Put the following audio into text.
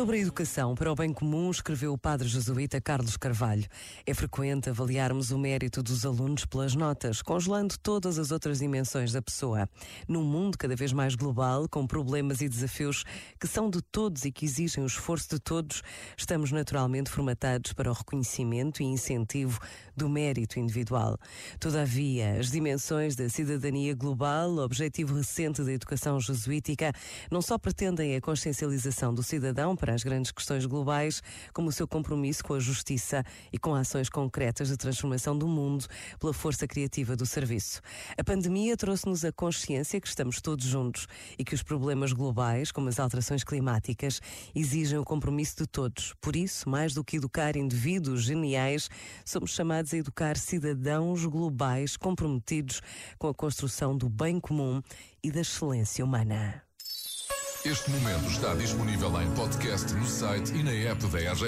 Sobre a educação para o bem comum, escreveu o padre jesuíta Carlos Carvalho. É frequente avaliarmos o mérito dos alunos pelas notas, congelando todas as outras dimensões da pessoa. Num mundo cada vez mais global, com problemas e desafios que são de todos e que exigem o esforço de todos, estamos naturalmente formatados para o reconhecimento e incentivo do mérito individual. Todavia, as dimensões da cidadania global, objetivo recente da educação jesuítica, não só pretendem a consciencialização do cidadão para as grandes questões globais, como o seu compromisso com a justiça e com ações concretas de transformação do mundo pela força criativa do serviço. A pandemia trouxe-nos a consciência que estamos todos juntos e que os problemas globais, como as alterações climáticas, exigem o compromisso de todos. Por isso, mais do que educar indivíduos geniais, somos chamados a educar cidadãos globais comprometidos com a construção do bem comum e da excelência humana. Este momento está disponível em podcast no site e na app da RGF.